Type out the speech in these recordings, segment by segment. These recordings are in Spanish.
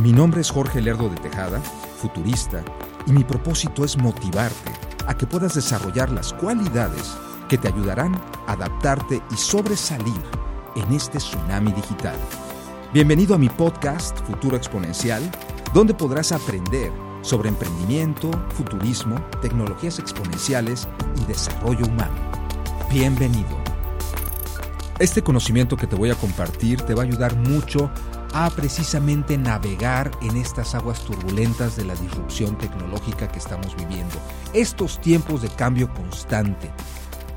Mi nombre es Jorge Lerdo de Tejada, futurista, y mi propósito es motivarte a que puedas desarrollar las cualidades que te ayudarán a adaptarte y sobresalir en este tsunami digital. Bienvenido a mi podcast Futuro Exponencial, donde podrás aprender sobre emprendimiento, futurismo, tecnologías exponenciales y desarrollo humano. Bienvenido. Este conocimiento que te voy a compartir te va a ayudar mucho a precisamente navegar en estas aguas turbulentas de la disrupción tecnológica que estamos viviendo. Estos tiempos de cambio constante.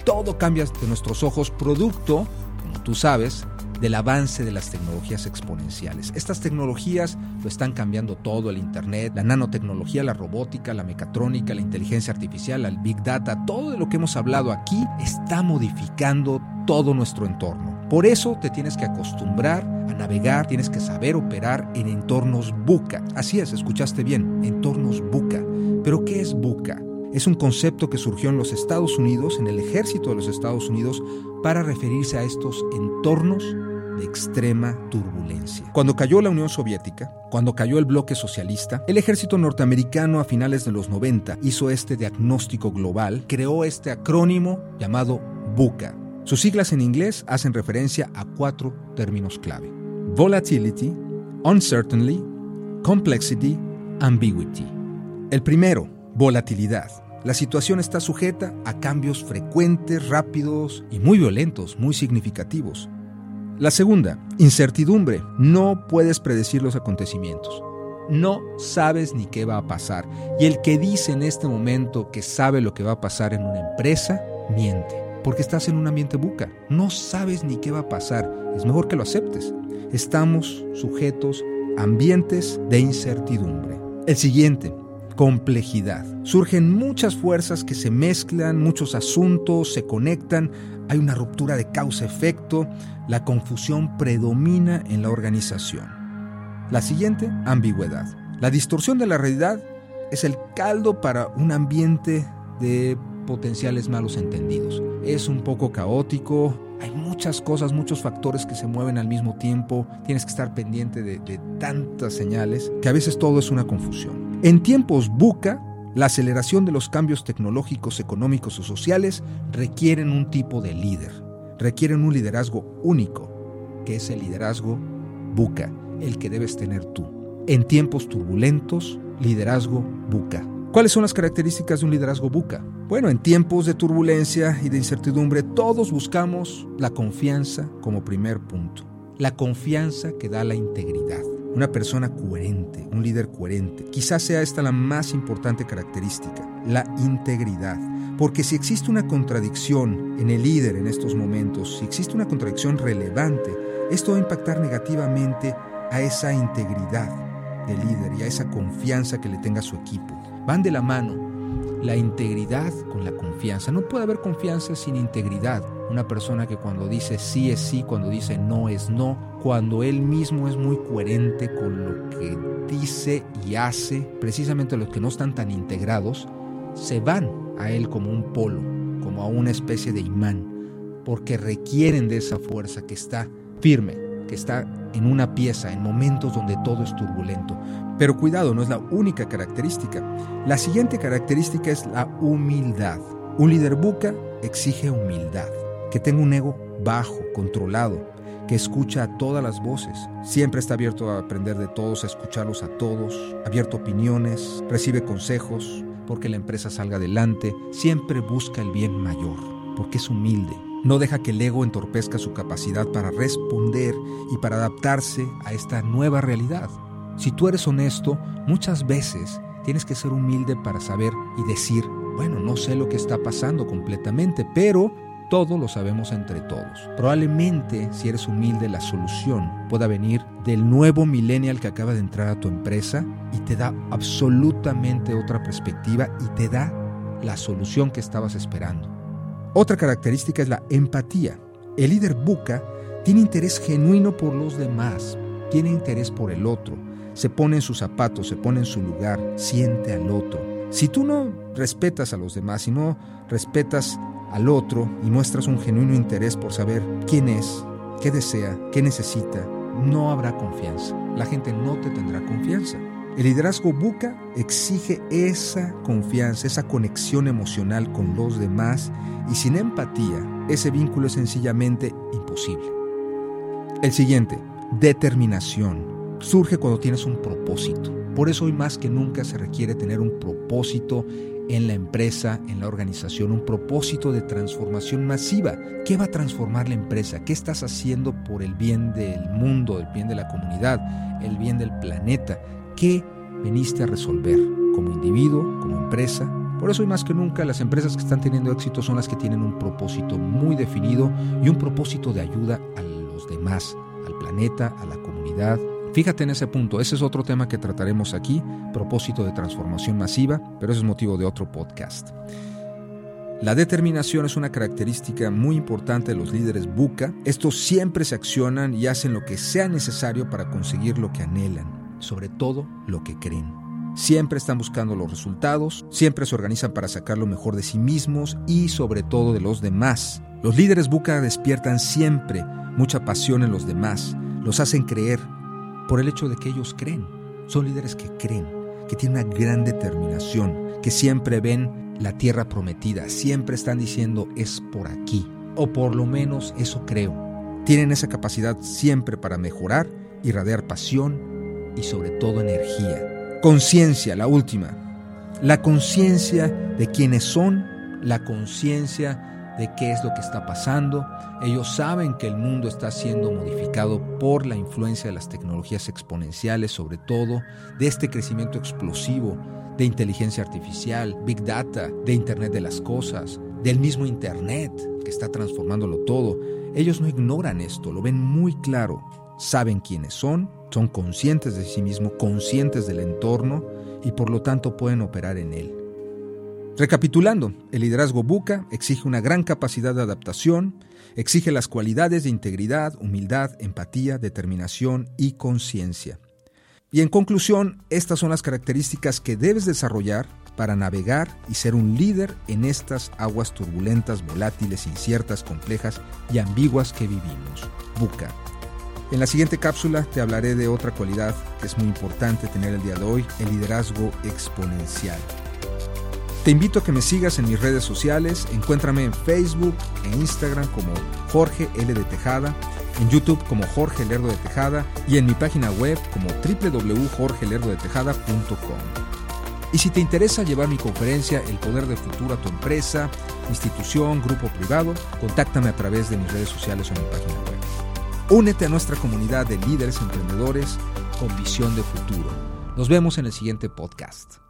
Todo cambia ante nuestros ojos producto, como tú sabes, del avance de las tecnologías exponenciales. Estas tecnologías lo están cambiando todo, el Internet, la nanotecnología, la robótica, la mecatrónica, la inteligencia artificial, el Big Data, todo de lo que hemos hablado aquí está modificando todo nuestro entorno. Por eso te tienes que acostumbrar a navegar, tienes que saber operar en entornos buca. Así es, escuchaste bien, entornos buca. Pero ¿qué es buca? Es un concepto que surgió en los Estados Unidos, en el ejército de los Estados Unidos, para referirse a estos entornos de extrema turbulencia. Cuando cayó la Unión Soviética, cuando cayó el bloque socialista, el ejército norteamericano a finales de los 90 hizo este diagnóstico global, creó este acrónimo llamado BUCA. Sus siglas en inglés hacen referencia a cuatro términos clave. Volatility, Uncertainty, Complexity, Ambiguity. El primero, volatilidad. La situación está sujeta a cambios frecuentes, rápidos y muy violentos, muy significativos. La segunda, incertidumbre. No puedes predecir los acontecimientos. No sabes ni qué va a pasar. Y el que dice en este momento que sabe lo que va a pasar en una empresa, miente. Porque estás en un ambiente buca. No sabes ni qué va a pasar. Es mejor que lo aceptes. Estamos sujetos a ambientes de incertidumbre. El siguiente, complejidad. Surgen muchas fuerzas que se mezclan, muchos asuntos se conectan, hay una ruptura de causa-efecto, la confusión predomina en la organización. La siguiente, ambigüedad. La distorsión de la realidad es el caldo para un ambiente de potenciales malos entendidos. Es un poco caótico, hay muchas cosas, muchos factores que se mueven al mismo tiempo, tienes que estar pendiente de, tantas señales que a veces todo es una confusión. En tiempos buca, la aceleración de los cambios tecnológicos, económicos o sociales requieren un tipo de líder, requieren un liderazgo único, que es el liderazgo buca, el que debes tener tú. En tiempos turbulentos, liderazgo buca. ¿Cuáles son las características de un liderazgo buca? Bueno, en tiempos de turbulencia y de incertidumbre, todos buscamos la confianza como primer punto. La confianza que da la integridad una persona coherente, un líder coherente. Quizás sea esta la más importante característica, la integridad. Porque si existe una contradicción en el líder en estos momentos, si existe una contradicción relevante, esto va a impactar negativamente a esa integridad del líder y a esa confianza que le tenga su equipo. Van de la mano la integridad con la confianza. No puede haber confianza sin integridad. Una persona que cuando dice sí es sí, cuando dice no es no, cuando él mismo es muy coherente con lo que dice y hace, precisamente los que no están tan integrados, se van a él como un polo, como a una especie de imán, porque requieren de esa fuerza que está firme, está en una pieza, en momentos donde todo es turbulento. Pero cuidado, no es la única característica. La siguiente característica es la humildad. Un líder buca exige humildad, que tenga un ego bajo, controlado, que escucha a todas las voces, siempre está abierto a aprender de todos, a escucharlos a todos, abierto a opiniones, recibe consejos. Porque la empresa salga adelante, siempre busca el bien mayor, porque es humilde, no deja que el ego entorpezca su capacidad para responder y para adaptarse a esta nueva realidad. Si tú eres honesto, muchas veces tienes que ser humilde para saber y decir, bueno, no sé lo que está pasando completamente, pero todo lo sabemos entre todos. Probablemente, si eres humilde, la solución pueda venir del nuevo millennial que acaba de entrar a tu empresa y te da absolutamente otra perspectiva y te da la solución que estabas esperando. Otra característica es la empatía. El líder buca tiene interés genuino por los demás, tiene interés por el otro, se pone en sus zapatos, se pone en su lugar, siente al otro. Si tú no respetas a los demás, si no respetas al otro y muestras un genuino interés por saber quién es, qué desea, qué necesita, no habrá confianza. La gente no te tendrá confianza. El liderazgo buca exige esa confianza, esa conexión emocional con los demás y sin empatía ese vínculo es sencillamente imposible. El siguiente, determinación. Surge cuando tienes un propósito. Por eso hoy más que nunca se requiere tener un propósito en la empresa, en la organización, un propósito de transformación masiva. ¿Qué va a transformar la empresa? ¿Qué estás haciendo por el bien del mundo, el bien de la comunidad, el bien del planeta? ¿Qué veniste a resolver como individuo, como empresa? Por eso hoy más que nunca las empresas que están teniendo éxito son las que tienen un propósito muy definido y un propósito de ayuda a los demás, al planeta, a la comunidad, Fíjate en ese punto, ese es otro tema que trataremos aquí, propósito de transformación masiva, pero eso es motivo de otro podcast. La determinación es una característica muy importante de los líderes buca. Estos siempre se accionan y hacen lo que sea necesario para conseguir lo que anhelan, sobre todo lo que creen. Siempre están buscando los resultados, siempre se organizan para sacar lo mejor de sí mismos y sobre todo de los demás. Los líderes buca despiertan siempre mucha pasión en los demás, los hacen creer, por el hecho de que ellos creen. Son líderes que creen, que tienen una gran determinación, que siempre ven la tierra prometida, siempre están diciendo es por aquí, o por lo menos eso creo. Tienen esa capacidad siempre para mejorar, irradiar pasión y sobre todo energía. Conciencia, la última. La conciencia de quiénes son, la conciencia de qué es lo que está pasando. Ellos saben que el mundo está siendo modificado por la influencia de las tecnologías exponenciales, sobre todo de este crecimiento explosivo de inteligencia artificial, big data, de Internet de las Cosas, del mismo Internet que está transformándolo todo. Ellos no ignoran esto, lo ven muy claro, saben quiénes son, son conscientes de sí mismos, conscientes del entorno y por lo tanto pueden operar en él. Recapitulando, el liderazgo buca exige una gran capacidad de adaptación, exige las cualidades de integridad, humildad, empatía, determinación y conciencia. Y en conclusión, estas son las características que debes desarrollar para navegar y ser un líder en estas aguas turbulentas, volátiles, inciertas, complejas y ambiguas que vivimos. Buca. En la siguiente cápsula te hablaré de otra cualidad que es muy importante tener el día de hoy, el liderazgo exponencial. Te invito a que me sigas en mis redes sociales. Encuéntrame en Facebook e Instagram como Jorge L. de Tejada, en YouTube como Jorge Lerdo de Tejada y en mi página web como www.jorgelerdodetejada.com. Y si te interesa llevar mi conferencia El Poder del Futuro a tu empresa, institución, grupo privado, contáctame a través de mis redes sociales o mi página web. Únete a nuestra comunidad de líderes emprendedores con visión de futuro. Nos vemos en el siguiente podcast.